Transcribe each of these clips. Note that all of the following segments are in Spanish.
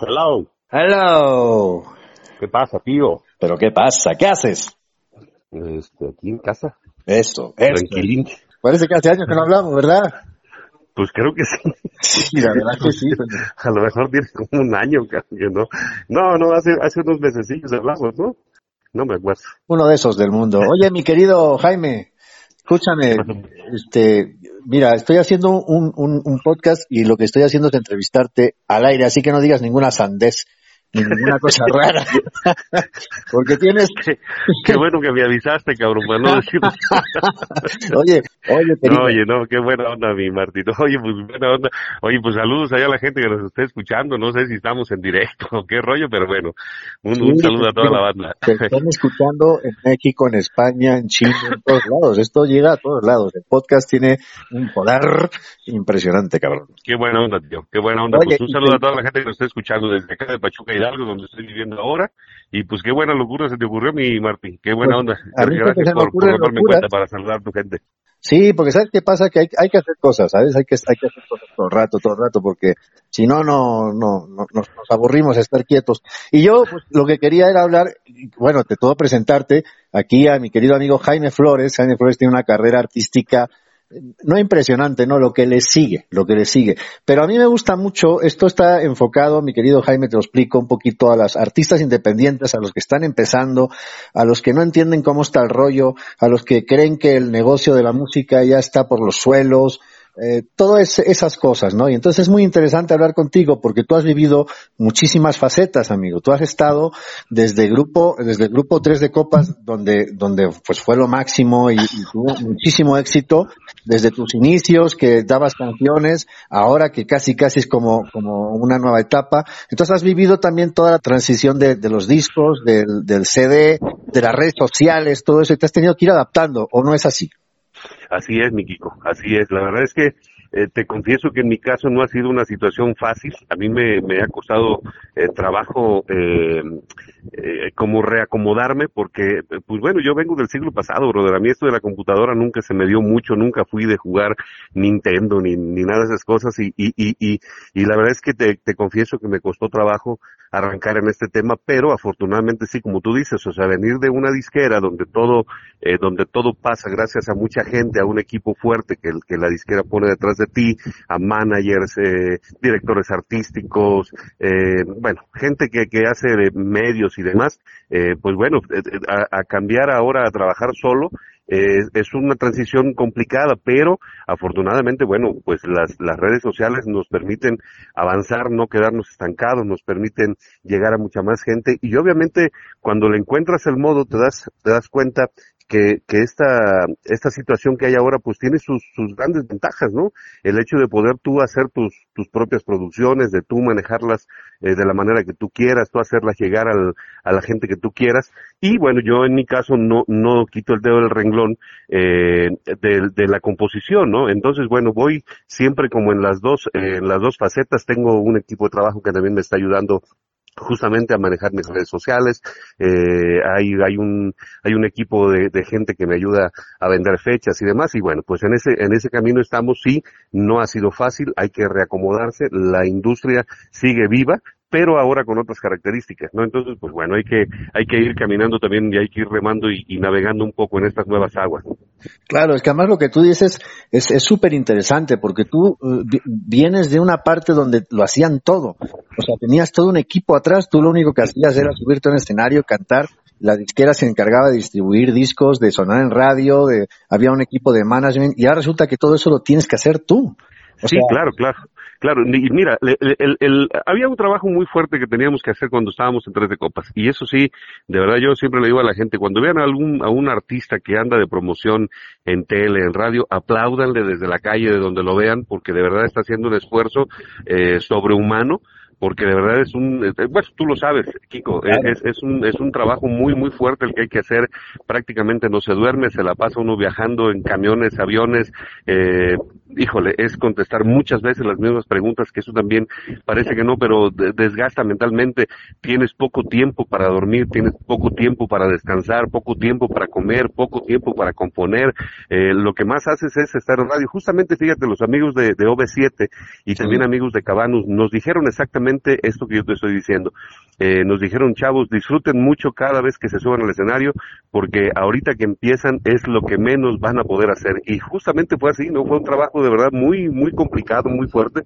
Hello. Hello. ¿Qué pasa, tío? ¿Pero qué pasa? ¿Qué haces? Este, aquí en casa. Eso, eso. Tranquilín. Parece que hace años que no hablamos, ¿verdad? Pues creo que sí. Sí, la verdad que sí. A lo mejor tiene como un año que no. No, no, hace, hace unos mesecillos hablamos, ¿no? No me acuerdo. Uno de esos del mundo. Oye, mi querido Jaime, escúchame, este, mira, estoy haciendo un, un, un podcast y lo que estoy haciendo es entrevistarte al aire, así que no digas ninguna sandez ninguna cosa rara. Porque tienes... Qué, qué bueno que me avisaste, cabrón, para no decir... oye, oye, No, oye, no, qué buena onda, mi Martito. Oye, pues buena onda. Oye, pues saludos allá a la gente que nos esté escuchando. No sé si estamos en directo o qué rollo, pero bueno, un, saludo a toda la banda. te están escuchando en México, en España, en Chile, en todos lados. Esto llega a todos lados. El podcast tiene un poder impresionante, cabrón. Qué buena onda, tío. Qué buena onda. Oye, pues un saludo te- a toda la gente que nos está escuchando desde acá de Pachuca Hidalgo, donde estoy viviendo ahora. Y pues qué buena locura se te ocurrió, mi Martín. Qué buena Pues, onda. a mí siempre Gracias se me por, por tomarme en cuenta para saludar a tu gente. Sí, porque ¿sabes qué pasa? Que hay, hay que hacer cosas, ¿sabes? Hay que, hay que hacer cosas todo el rato, todo el rato, porque si no, no, no, no nos, nos aburrimos a estar quietos. Y yo, pues, lo que quería era hablar, bueno, te puedo presentarte aquí a mi querido amigo Jaime Flores. Jaime Flores tiene una carrera artística no impresionante, ¿no? Lo que le sigue, lo que le sigue. Pero a mí me gusta mucho, esto está enfocado, mi querido Jaime, te lo explico un poquito a las artistas independientes, a los que están empezando, a los que no entienden cómo está el rollo, a los que creen que el negocio de la música ya está por los suelos, eh, todas esas cosas, ¿no? Y entonces es muy interesante hablar contigo porque tú has vivido muchísimas facetas, amigo. Tú has estado desde grupo, desde el grupo 3 de copas, donde, donde pues fue lo máximo y, tuvo muchísimo éxito, desde tus inicios, que dabas canciones, ahora que casi casi es como, como una nueva etapa. Entonces has vivido también toda la transición de, de los discos, del, del CD, de las redes sociales, todo eso, y te has tenido que ir adaptando, ¿o no es así? Así es, mi Kiko, así es. La verdad es que eh, te confieso que en mi caso no ha sido una situación fácil. A mí me, me ha costado eh, trabajo eh, eh, como reacomodarme porque, eh, pues bueno, yo vengo del siglo pasado, brother. A mí esto de la computadora nunca se me dio mucho, nunca fui de jugar Nintendo ni, ni nada de esas cosas y, y, y, y, la verdad es que te, te confieso que me costó trabajo arrancar en este tema, pero afortunadamente sí, como tú dices, o sea, venir de una disquera donde todo, eh, donde todo pasa gracias a mucha gente, a un equipo fuerte que, que la disquera pone detrás de ti, a managers, eh, directores artísticos, eh, bueno, gente que, que hace de medios y demás, eh, pues bueno, eh, a, a cambiar ahora a trabajar solo, eh, es una transición complicada, pero afortunadamente, bueno, pues las, las redes sociales nos permiten avanzar, no quedarnos estancados, nos permiten llegar a mucha más gente y obviamente cuando le encuentras el modo te das, te das cuenta que, que esta, esta situación que hay ahora pues tiene sus, sus grandes ventajas, ¿no? El hecho de poder tú hacer tus, tus propias producciones, de tú manejarlas eh, de la manera que tú quieras, tú hacerlas llegar al, a la gente que tú quieras. Y bueno, yo en mi caso no, no quito el dedo del renglón eh, de, de la composición, ¿no? Entonces, bueno, voy siempre como en las dos, eh, en las dos facetas. Tengo un equipo de trabajo que también me está ayudando justamente a manejar mis redes sociales. Eh, hay, hay un, hay un equipo de, de gente que me ayuda a vender fechas y demás. Y bueno, pues en ese, en ese camino estamos. Sí, no ha sido fácil. Hay que reacomodarse. La industria sigue viva, pero ahora con otras características, ¿no? Entonces, pues bueno, hay que, hay que ir caminando también y hay que ir remando y, y navegando un poco en estas nuevas aguas. Claro, es que además lo que tú dices es es súper interesante porque tú vi- vienes de una parte donde lo hacían todo. O sea, tenías todo un equipo atrás, tú lo único que hacías era subirte a un escenario, cantar, la disquera se encargaba de distribuir discos, de sonar en radio, de había un equipo de management y ahora resulta que todo eso lo tienes que hacer tú. O sí, sea, claro, claro. Claro, y mira, el, el- el- había un trabajo muy fuerte que teníamos que hacer cuando estábamos en Tres de Copas. Y eso sí, de verdad yo siempre le digo a la gente, cuando vean a algún, a un artista que anda de promoción en tele, en radio, apláudanle desde la calle de donde lo vean, porque de verdad está haciendo un esfuerzo eh, sobrehumano porque de verdad es un, eh, bueno, tú lo sabes, Kiko, Claro. es, es un, es un trabajo muy, muy fuerte el que hay que hacer, prácticamente no se duerme, se la pasa uno viajando en camiones, aviones, eh, híjole, es contestar muchas veces las mismas preguntas, que eso también parece que no, pero de- desgasta mentalmente, tienes poco tiempo para dormir, tienes poco tiempo para descansar, poco tiempo para comer, poco tiempo para componer, eh, lo que más haces es estar en radio. Justamente, fíjate, los amigos de, de OV7 y también amigos de Cabanus nos dijeron exactamente esto que yo te estoy diciendo. Eh, nos dijeron, chavos, disfruten mucho cada vez que se suban al escenario, porque ahorita que empiezan es lo que menos van a poder hacer. Y justamente fue así, ¿no? Fue un trabajo de verdad muy, muy complicado, muy fuerte.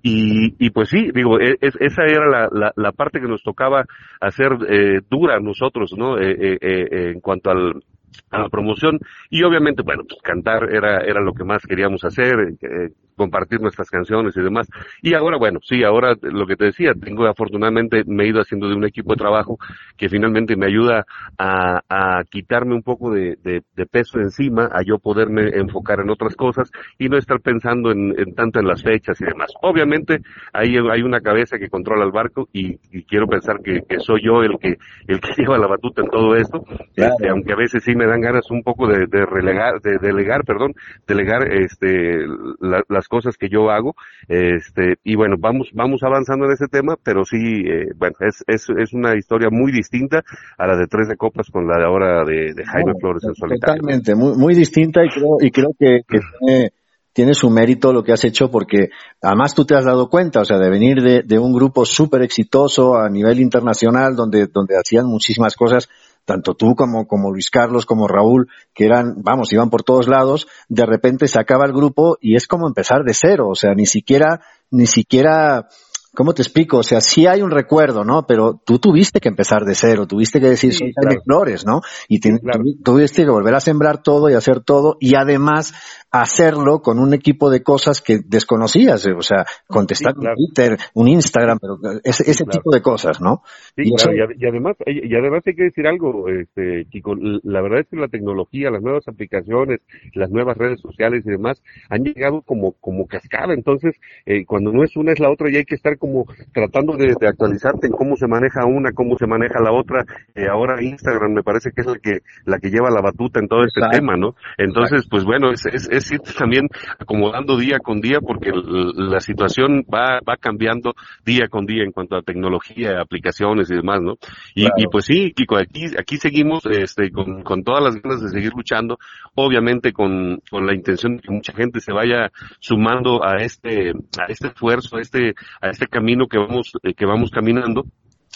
Y, y pues sí, digo, e, esa era la, la, la, parte que nos tocaba hacer eh, dura a nosotros, ¿no? Eh, eh, eh, en cuanto al, a la promoción y obviamente bueno pues cantar era era lo que más queríamos hacer eh, compartir nuestras canciones y demás. Y ahora, bueno, sí, ahora lo que te decía, tengo afortunadamente, me he ido haciendo de un equipo de trabajo que finalmente me ayuda a, a quitarme un poco de, de, de, peso encima, a yo poderme enfocar en otras cosas y no estar pensando en, en tanto en las fechas y demás. Obviamente, ahí hay una cabeza que controla el barco y, y quiero pensar que, que, soy yo el que, el que lleva la batuta en todo esto, claro. este, aunque a veces sí me dan ganas un poco de, de relegar, de delegar, perdón, delegar este, la, las cosas que yo hago, este, y bueno, vamos, vamos avanzando en ese tema, pero sí, eh, bueno, es, es, es una historia muy distinta a la de Tres de Copas con la de ahora de, de Jaime Flores en solitario. Totalmente, muy, muy distinta y creo, y creo que, que tiene, tiene su mérito lo que has hecho porque además tú te has dado cuenta, o sea, de venir de, de un grupo súper exitoso a nivel internacional donde, donde hacían muchísimas cosas, tanto tú como, como Luis Carlos, como Raúl, que eran, vamos, iban por todos lados, de repente se acaba el grupo y es como empezar de cero, o sea, ni siquiera, ni siquiera, ¿cómo te explico? O sea, sí hay un recuerdo, ¿no? Pero tú tuviste que empezar de cero, tuviste que decir, sí, soy claro. Flores, ¿no? Y te, claro. tuviste que volver a sembrar todo y hacer todo y además hacerlo con un equipo de cosas que desconocías, o sea, contestar sí, claro. un Twitter, un Instagram, pero ese, ese tipo de cosas, ¿no? Sí, y, eso... y, además, y además hay que decir algo, este, Kiko, la verdad es que la tecnología, las nuevas aplicaciones, las nuevas redes sociales y demás han llegado como, como cascada, entonces, eh, cuando no es una es la otra y hay que estar como tratando de, de actualizarte en cómo se maneja una, cómo se maneja la otra, eh, ahora Instagram me parece que es la que, la que lleva la batuta en todo este Exacto. tema, ¿no? Entonces, pues bueno, es, es, también acomodando día con día porque la situación va, va cambiando día con día en cuanto a tecnología, aplicaciones y demás, ¿no? Y, claro. y pues sí, Kiko, aquí, aquí seguimos este, con, con todas las ganas de seguir luchando, obviamente con, con la intención de que mucha gente se vaya sumando a este, a este esfuerzo, a este, a este camino que vamos, eh, que vamos caminando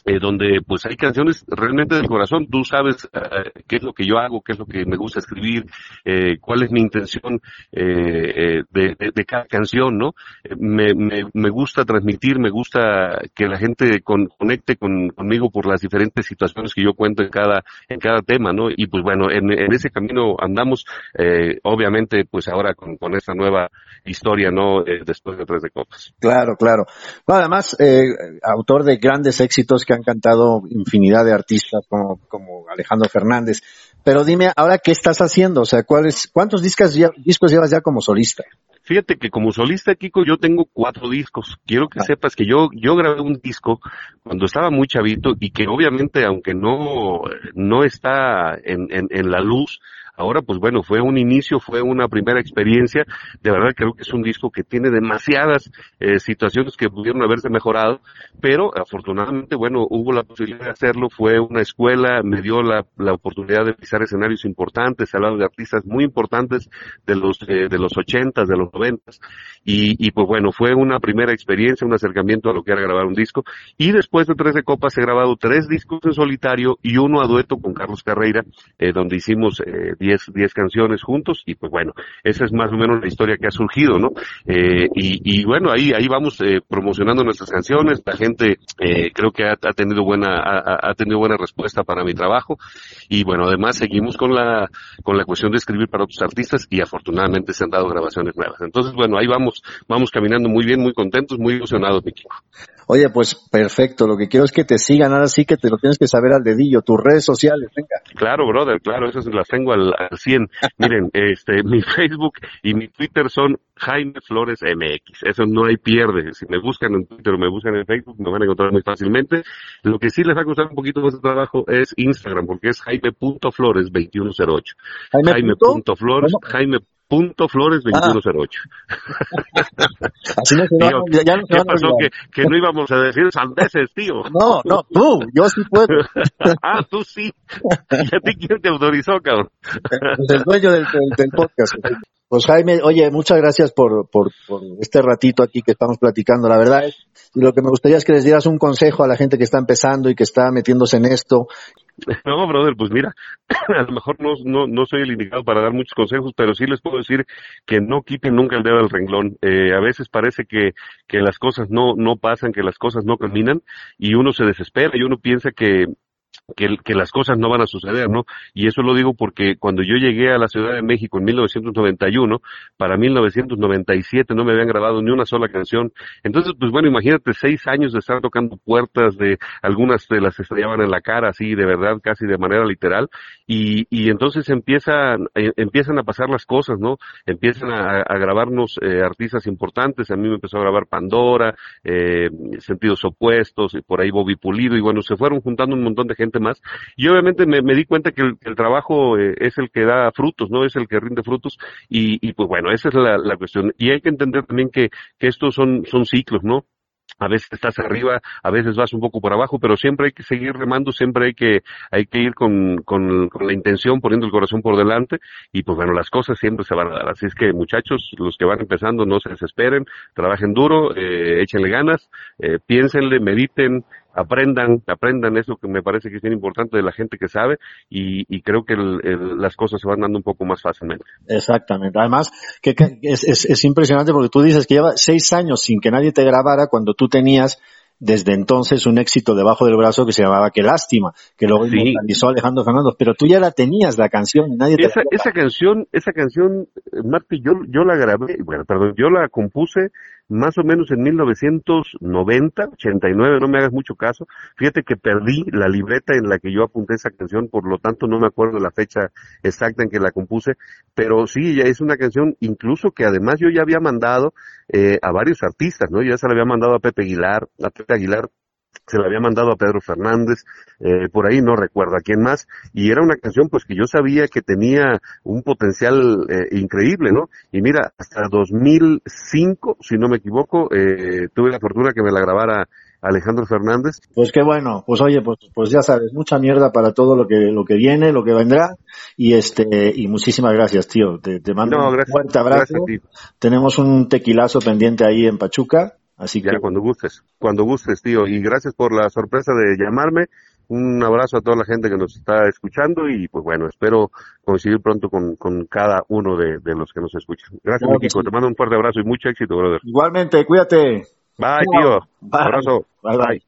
eh, donde pues hay canciones realmente del corazón. Tú sabes eh, qué es lo que yo hago, qué es lo que me gusta escribir, eh, cuál es mi intención eh, de, de, de, cada canción, ¿no? Me, me, gusta transmitir, me gusta que la gente con, conecte con, conmigo por las diferentes situaciones que yo cuento en cada, en cada tema, ¿no? Y pues bueno, en, ese camino andamos, obviamente pues ahora con, con esta nueva historia, ¿no? después de Tres de Copas. Claro, claro. Bueno, además, autor de grandes éxitos que han cantado infinidad de artistas como, como Alejandro Fernández. Pero dime, ahora qué estás haciendo, o sea, ¿cuáles, cuántos discos, ya, discos llevas ya como solista? Fíjate que como solista, Kiko, yo tengo cuatro discos. Quiero que ah. sepas que yo, yo grabé un disco cuando estaba muy chavito y que obviamente, aunque no, no está en, en, en la luz, Ahora, pues bueno, fue un inicio, fue una primera experiencia. De verdad creo que es un disco que tiene demasiadas eh, situaciones que pudieron haberse mejorado, pero afortunadamente, bueno, hubo la posibilidad de hacerlo. Fue una escuela, me dio la, oportunidad de pisar escenarios importantes, al lado de artistas muy importantes de los eh, de los ochentas, de los noventas, y, y pues bueno, fue una primera experiencia, un acercamiento a lo que era grabar un disco. Y después de Tres de Copas he grabado tres discos en solitario y uno a dueto con Carlos Carreira, eh, donde hicimos eh, 10, 10 canciones juntos y pues bueno, esa es más o menos la historia que ha surgido, ¿no? Eh, y, y, bueno, ahí, ahí vamos eh, promocionando nuestras canciones, la gente eh, creo que ha, ha tenido buena, ha, ha, tenido buena respuesta para mi trabajo y bueno, además seguimos con la, con la cuestión de escribir para otros artistas y afortunadamente se han dado grabaciones nuevas. Entonces bueno, ahí vamos, vamos caminando muy bien, muy contentos, muy ilusionados, mi equipo. Oye, pues perfecto. Lo que quiero es que te sigan. Ahora sí que te lo tienes que saber al dedillo. Tus redes sociales, venga. Claro, brother, claro. Esas las tengo al, al 100. Miren, este, mi Facebook y mi Twitter son Jaime Flores MX. Eso no hay pierde. Si me buscan en Twitter o me buscan en Facebook, me van a encontrar muy fácilmente. Lo que sí les va a costar un poquito más de trabajo es Instagram, porque es jaime.flores2108. Jaime.flores, Jaime, Jaime punto flores 2108. Así no se Tío, ya no se ¿Qué pasó? Que, que no íbamos a decir sandeces, tío. No, no, tú, yo sí puedo. ah, tú sí. ¿Y a ti quién te autorizó, cabrón? Pues el dueño del, del- del podcast. Pues Jaime, oye, muchas gracias por, por, por este ratito aquí que estamos platicando. La verdad es, y lo que me gustaría es que les dieras un consejo a la gente que está empezando y que está metiéndose en esto. No, brother, pues mira, a lo mejor no, no, no soy el indicado para dar muchos consejos, pero sí les puedo decir que no quiten nunca el dedo del renglón. Eh, a veces parece que, que las cosas no, no pasan, que las cosas no caminan, y uno se desespera y uno piensa que, que, las cosas no van a suceder, ¿no? Y eso lo digo porque cuando yo llegué a la Ciudad de México en 1991, para 1997 no me habían grabado ni una sola canción. Entonces, pues bueno, imagínate seis años de estar tocando puertas, de algunas de las estrellaban en la cara, así, de verdad, casi de manera literal. Y, y entonces empiezan, eh, empiezan a pasar las cosas, ¿no? Empiezan a, a grabarnos eh, artistas importantes. A mí me empezó a grabar Pandora, eh, Sentidos Opuestos, y por ahí Bobby Pulido, y bueno, se fueron juntando un montón de gente más. Y obviamente me, di cuenta que el, el trabajo eh, es el que da frutos, ¿no? Es el que rinde frutos. Y, y pues bueno, esa es la, cuestión. Y hay que entender también que, que estos son, son ciclos, ¿no? a veces estás arriba, a veces vas un poco por abajo, pero siempre hay que seguir remando, siempre hay que, hay que ir con, con, con la intención, poniendo el corazón por delante, y pues bueno, las cosas siempre se van a dar. Así es que muchachos, los que van empezando, no se desesperen, trabajen duro, eh, échenle ganas, eh, piénsenle, mediten, aprendan, aprendan eso que me parece que es bien importante de la gente que sabe, y, y creo que el- el- las cosas se van dando un poco más fácilmente. Exactamente. Además, que, que es, es, es impresionante porque tú dices que lleva seis años sin que nadie te grabara cuando tú tenías desde entonces un éxito debajo del brazo que se llamaba Qué lástima, que luego Sí. Alejandro Fernández, pero tú ya la tenías la canción y nadie te esa, la esa canción, esa canción, eh, Marti, yo, yo la grabé, bueno, perdón, yo la compuse más o menos en 1990, 89, no me hagas mucho caso. Fíjate que perdí la libreta en la que yo apunté esa canción, por lo tanto no me acuerdo la fecha exacta en que la compuse, pero sí, ya es una canción incluso que además yo ya había mandado eh, a varios artistas, ¿no? Ya se la había mandado a Pepe Aguilar, a Pepe Aguilar se la había mandado a Pedro Fernández, eh, por ahí no recuerdo a quién más, y era una canción pues que yo sabía que tenía un potencial eh, increíble, ¿no? Y mira, hasta 2005, si no me equivoco, eh, tuve la fortuna que me la grabara Alejandro Fernández. Pues qué bueno, pues oye, pues, pues ya sabes, mucha mierda para todo lo que, lo que viene, lo que vendrá, y este, y muchísimas gracias, tío. Te, te mando No, un fuerte abrazo. Tenemos un tequilazo pendiente ahí en Pachuca, así Ya que cuando gustes, cuando gustes, tío. Y gracias por la sorpresa de llamarme. Un abrazo a toda la gente que nos está escuchando y pues bueno, espero coincidir pronto con, con cada uno de, de los que nos escuchan. Gracias, Claro Kiko. sí. Te mando un fuerte abrazo y mucho éxito, brother. igualmente, cuídate. Bye, tío. Bye. Abrazo. Bye, bye.